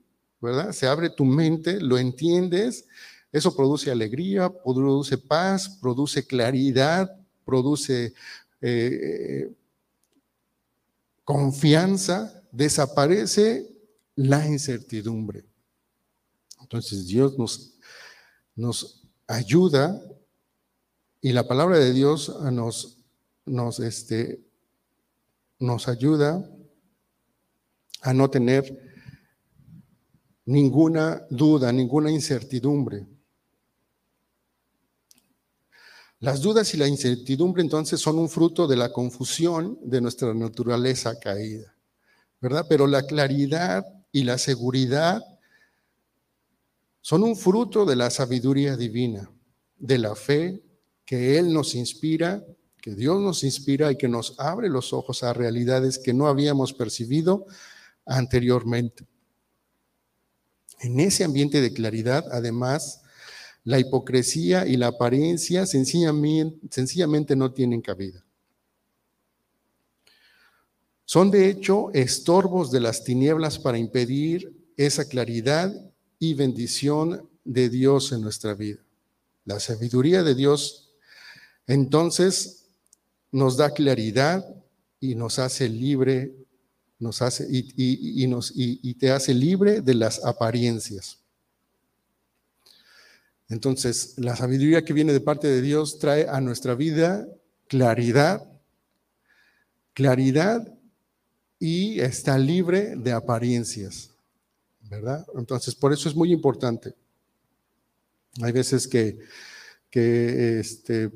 ¿verdad? Se abre tu mente, lo entiendes, eso produce alegría, produce paz, produce claridad, produce eh, confianza, desaparece la incertidumbre. Entonces Dios nos, nos ayuda y la palabra de Dios nos, nos, este, nos ayuda a no tener ninguna duda, ninguna incertidumbre. Las dudas y la incertidumbre entonces son un fruto de la confusión de nuestra naturaleza caída, ¿verdad? Pero la claridad y la seguridad son un fruto de la sabiduría divina, de la fe que Él nos inspira, que Dios nos inspira y que nos abre los ojos a realidades que no habíamos percibido anteriormente. En ese ambiente de claridad, además, la hipocresía y la apariencia sencillamente, no tienen cabida. Son de hecho estorbos de las tinieblas para impedir esa claridad y bendición de Dios en nuestra vida. La sabiduría de Dios entonces nos da claridad y nos hace libre, nos hace y, nos, y te hace libre de las apariencias. Entonces, la sabiduría que viene de parte de Dios trae a nuestra vida claridad, claridad y está libre de apariencias, ¿verdad? Entonces, por eso es muy importante. Hay veces que, que este,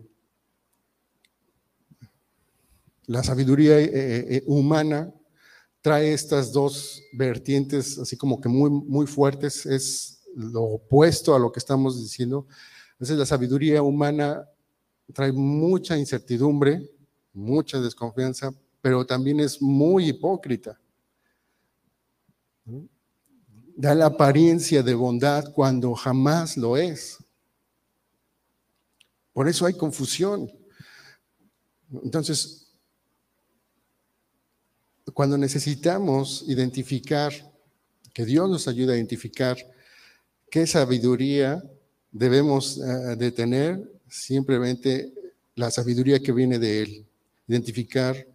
la sabiduría eh, eh, eh, humana trae estas dos vertientes así como que muy, muy fuertes, es lo opuesto a lo que estamos diciendo. Entonces la sabiduría humana trae mucha incertidumbre, mucha desconfianza, pero también es muy hipócrita. Da la apariencia de bondad cuando jamás lo es. Por eso hay confusión. Entonces, cuando necesitamos identificar, que Dios nos ayude a identificar ¿Qué sabiduría debemos eh, de tener? Simplemente la sabiduría que viene de Él. Identificar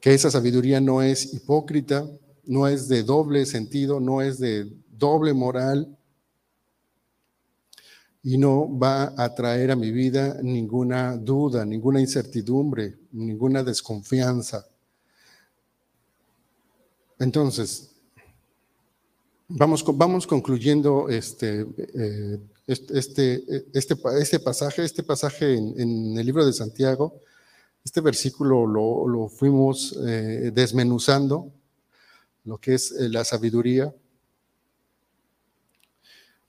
que esa sabiduría no es hipócrita, no es de doble sentido, no es de doble moral y no va a traer a mi vida ninguna duda, ninguna incertidumbre, ninguna desconfianza. Entonces, vamos, vamos concluyendo este, eh, este, este, este, pasaje, este pasaje en, el libro de Santiago. Este versículo lo, fuimos eh, desmenuzando, lo que es eh, la sabiduría.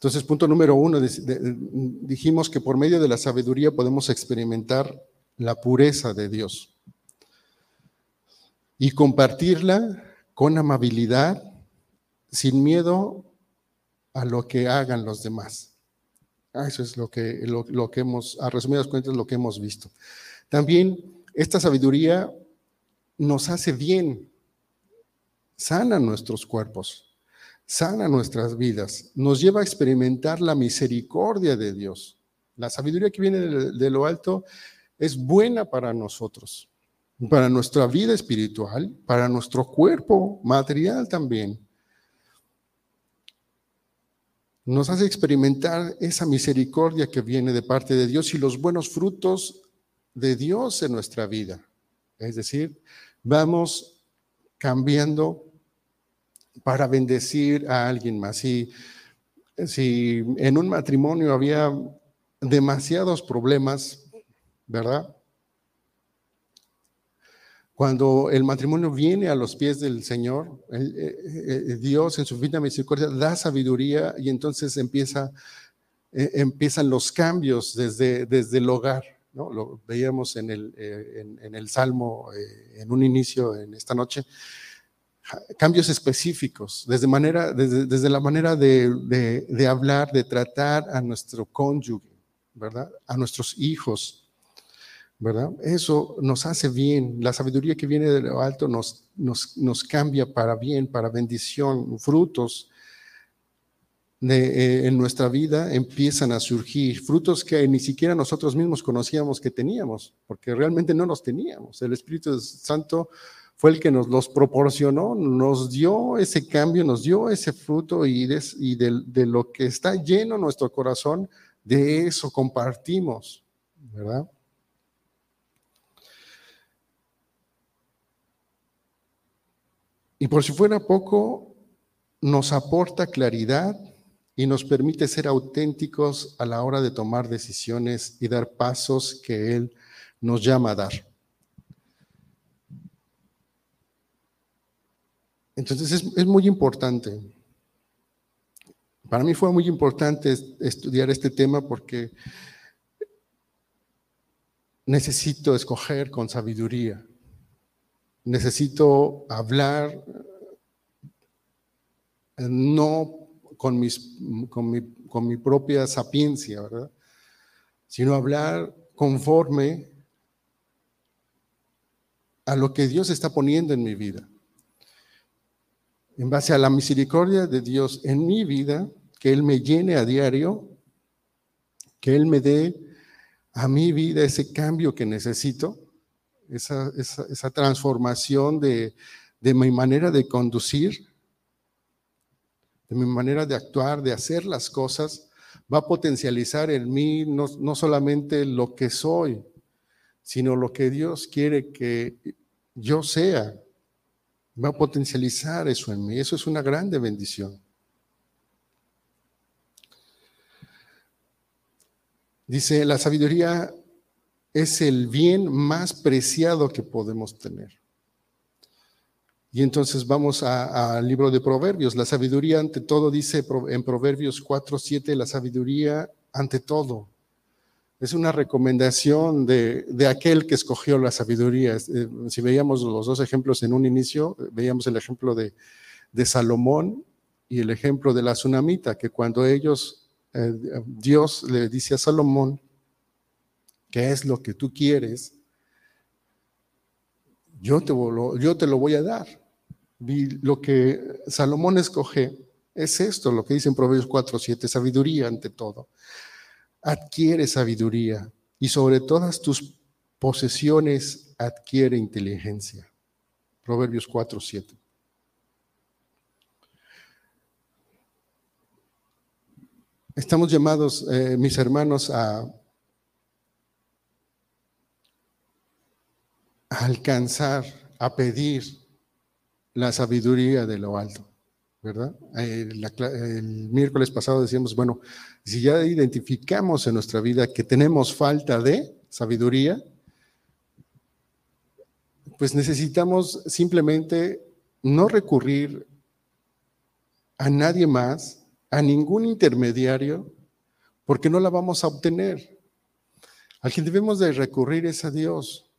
Entonces, punto número uno, dijimos que por medio de la sabiduría podemos experimentar la pureza de Dios y compartirla con amabilidad, sin miedo a lo que hagan los demás. Ah, eso es lo que, lo, que hemos, a resumidas cuentas, lo que hemos visto. También esta sabiduría nos hace bien, sana nuestros cuerpos, sana nuestras vidas, nos lleva a experimentar la misericordia de Dios. La sabiduría que viene de lo alto es buena para nosotros para nuestra vida espiritual, para nuestro cuerpo material también. Nos hace experimentar esa misericordia que viene de parte de Dios y los buenos frutos de Dios en nuestra vida. Es decir, vamos cambiando para bendecir a alguien más. Si, si en un matrimonio había demasiados problemas, ¿verdad? Cuando el matrimonio viene a los pies del Señor, eh, eh, Dios en su vida misericordia da sabiduría y entonces empieza, eh, empiezan los cambios desde, desde el hogar. ¿no? Lo veíamos en el, en, el Salmo en un inicio en esta noche. Cambios específicos, desde, manera, desde, desde la manera de, de, hablar, de tratar a nuestro cónyuge, ¿verdad? A nuestros hijos, ¿verdad? Eso nos hace bien. La sabiduría que viene de lo alto nos, nos, nos cambia para bien, para bendición, frutos. De, eh, en nuestra vida empiezan a surgir frutos que ni siquiera nosotros mismos conocíamos que teníamos, porque realmente no los teníamos. El Espíritu Santo fue el que nos los proporcionó, nos dio ese cambio, nos dio ese fruto y, de lo que está lleno nuestro corazón, de eso compartimos, ¿verdad? Y por si fuera poco, nos aporta claridad y nos permite ser auténticos a la hora de tomar decisiones y dar pasos que Él nos llama a dar. Entonces es, muy importante. Para mí fue muy importante estudiar este tema porque necesito escoger con sabiduría necesito hablar no con, mis, con, mi, con mi propia sapiencia, ¿verdad? Sino hablar conforme a lo que Dios está poniendo en mi vida. En base a la misericordia de Dios en mi vida, que Él me llene a diario, que Él me dé a mi vida ese cambio que necesito esa, transformación de, mi manera de conducir, de mi manera de actuar, de hacer las cosas, va a potencializar en mí no, solamente lo que soy, sino lo que Dios quiere que yo sea. Va a potencializar eso en mí. Eso es una grande bendición. Dice, la sabiduría es el bien más preciado que podemos tener. Y entonces vamos al libro de Proverbios. La sabiduría ante todo dice en Proverbios 4, 7, la sabiduría ante todo. Es una recomendación de, aquel que escogió la sabiduría. Eh, si veíamos los dos ejemplos en un inicio, veíamos el ejemplo de, Salomón y el ejemplo de la tsunamita, que cuando ellos, eh, Dios le dice a Salomón, qué es lo que tú quieres, yo te, lo, yo te lo voy a dar. lo que Salomón escoge Es esto lo que dice en Proverbios 4, 7, sabiduría ante todo. Adquiere sabiduría y sobre todas tus posesiones adquiere inteligencia. Proverbios 4, 7. Estamos llamados, eh, mis hermanos, a, a, alcanzar, a pedir la sabiduría de lo alto, ¿verdad? Eh, el miércoles pasado decíamos, bueno, si ya identificamos en nuestra vida que tenemos falta de sabiduría, pues necesitamos simplemente no recurrir a nadie más a ningún intermediario porque no la vamos a obtener. Al quien debemos de recurrir es a Dios.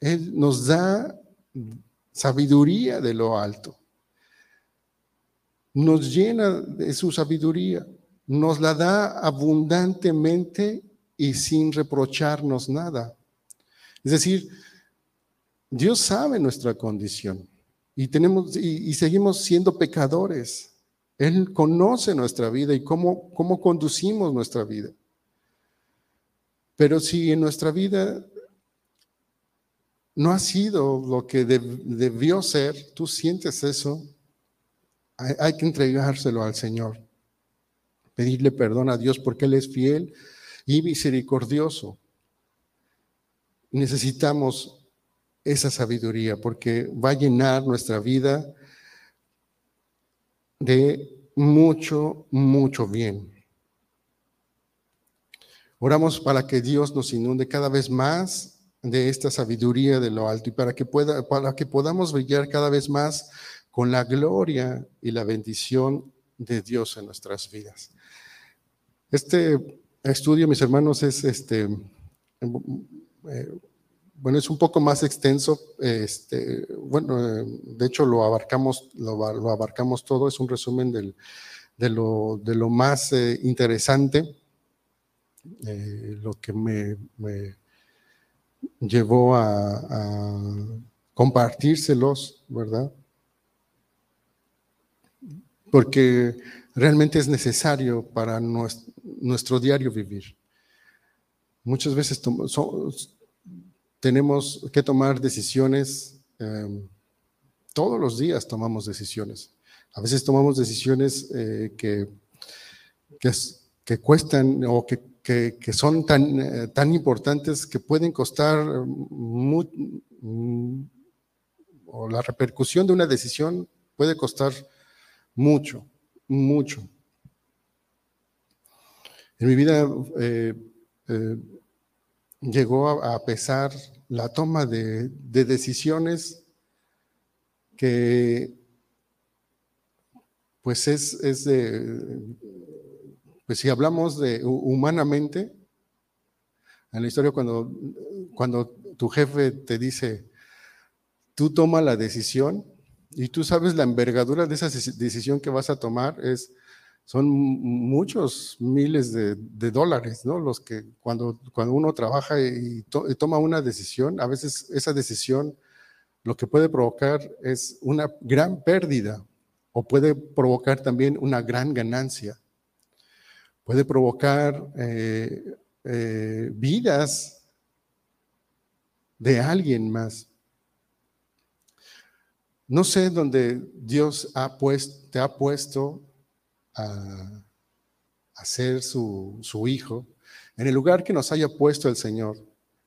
Él nos da sabiduría de lo alto. Nos llena de su sabiduría. Nos la da abundantemente y sin reprocharnos nada. Es decir, Dios sabe nuestra condición y tenemos y, seguimos siendo pecadores. Él conoce nuestra vida y cómo, cómo conducimos nuestra vida. Pero si en nuestra vida no ha sido lo que debió ser, tú sientes eso, hay, que entregárselo al Señor. Pedirle perdón a Dios porque Él es fiel y misericordioso. Necesitamos esa sabiduría porque va a llenar nuestra vida de mucho, mucho bien. Oramos para que Dios nos inunde cada vez más de esta sabiduría de lo alto y para que, pueda, para que podamos brillar cada vez más con la gloria y la bendición de Dios en nuestras vidas. Este estudio, mis hermanos, es este, eh, bueno, es un poco más extenso. Este, bueno, de hecho lo abarcamos, lo, abarcamos todo. Es un resumen de, lo, de, lo, más eh, interesante, eh, lo que me, llevó a, compartírselos, ¿verdad? Porque realmente es necesario para nuestro, diario vivir. Muchas veces tenemos que tomar decisiones, em, todos los días tomamos decisiones. A veces tomamos decisiones eh, que, que, cuestan o que, que son tan, eh, tan importantes que pueden costar, mm, o la repercusión de una decisión puede costar mucho, mucho. En mi vida eh, llegó a, pesar la toma de, decisiones que pues es, es, de, pues si hablamos de humanamente, en la historia cuando, cuando tu jefe te dice, tú toma la decisión y tú sabes la envergadura de esa decisión que vas a tomar, es son muchos miles de, dólares, ¿no? Los que cuando, cuando uno trabaja y, toma una decisión, a veces esa decisión lo que puede provocar es una gran pérdida o puede provocar también una gran ganancia. Puede provocar eh, eh, vidas de alguien más. No sé dónde Dios ha puesto, te ha puesto a, ser su, hijo, en el lugar que nos haya puesto el Señor,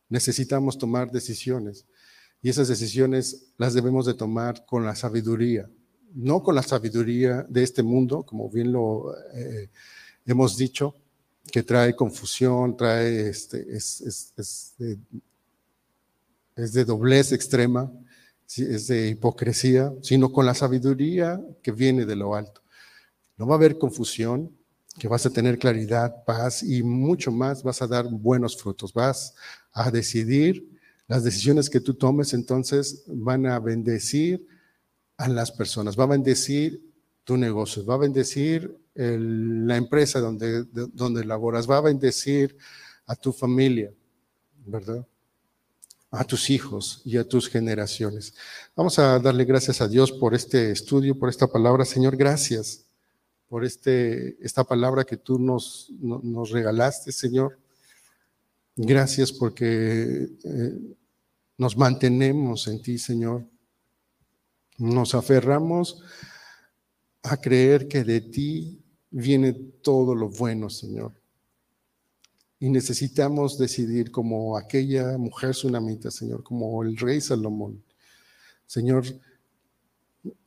necesitamos tomar decisiones. Y esas decisiones las debemos de tomar con la sabiduría, no con la sabiduría de este mundo, como bien lo eh, hemos dicho, que trae confusión, trae este, es, de, doblez extrema, es de hipocresía, sino con la sabiduría que viene de lo alto. No va a haber confusión, que vas a tener claridad, paz y mucho más, vas a dar buenos frutos, vas a decidir, las decisiones que tú tomes entonces van a bendecir a las personas, va a bendecir tu negocio, va a bendecir la empresa donde, donde laboras, va a bendecir a tu familia, ¿verdad? A tus hijos y a tus generaciones. Vamos a darle gracias a Dios por este estudio, por esta palabra. Señor, gracias por este, esta palabra que tú nos, nos regalaste, Señor. Gracias porque eh, nos mantenemos en ti, Señor. Nos aferramos a creer que de ti viene todo lo bueno, Señor. Y necesitamos decidir como aquella mujer tsunamita, Señor, como el rey Salomón. Señor,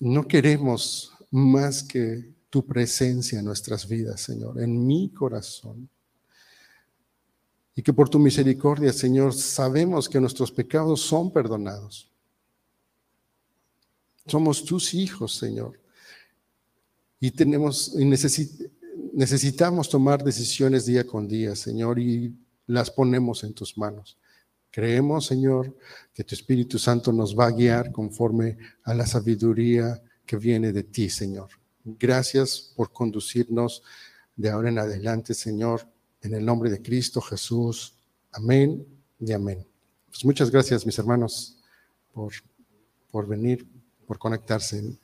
no queremos más que tu presencia en nuestras vidas, Señor, en mi corazón. Y que por tu misericordia, Señor, sabemos que nuestros pecados son perdonados. Somos tus hijos, Señor. Y tenemos y necesitamos tomar decisiones día con día, Señor, y las ponemos en tus manos. Creemos, Señor, que tu Espíritu Santo nos va a guiar conforme a la sabiduría que viene de ti, Señor. Gracias por conducirnos de ahora en adelante, Señor, en el nombre de Cristo Jesús. Amén y amén. Pues muchas gracias, mis hermanos, por, por venir, por conectarse.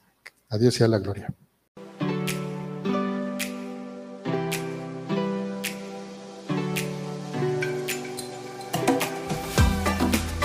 A Dios sea la gloria.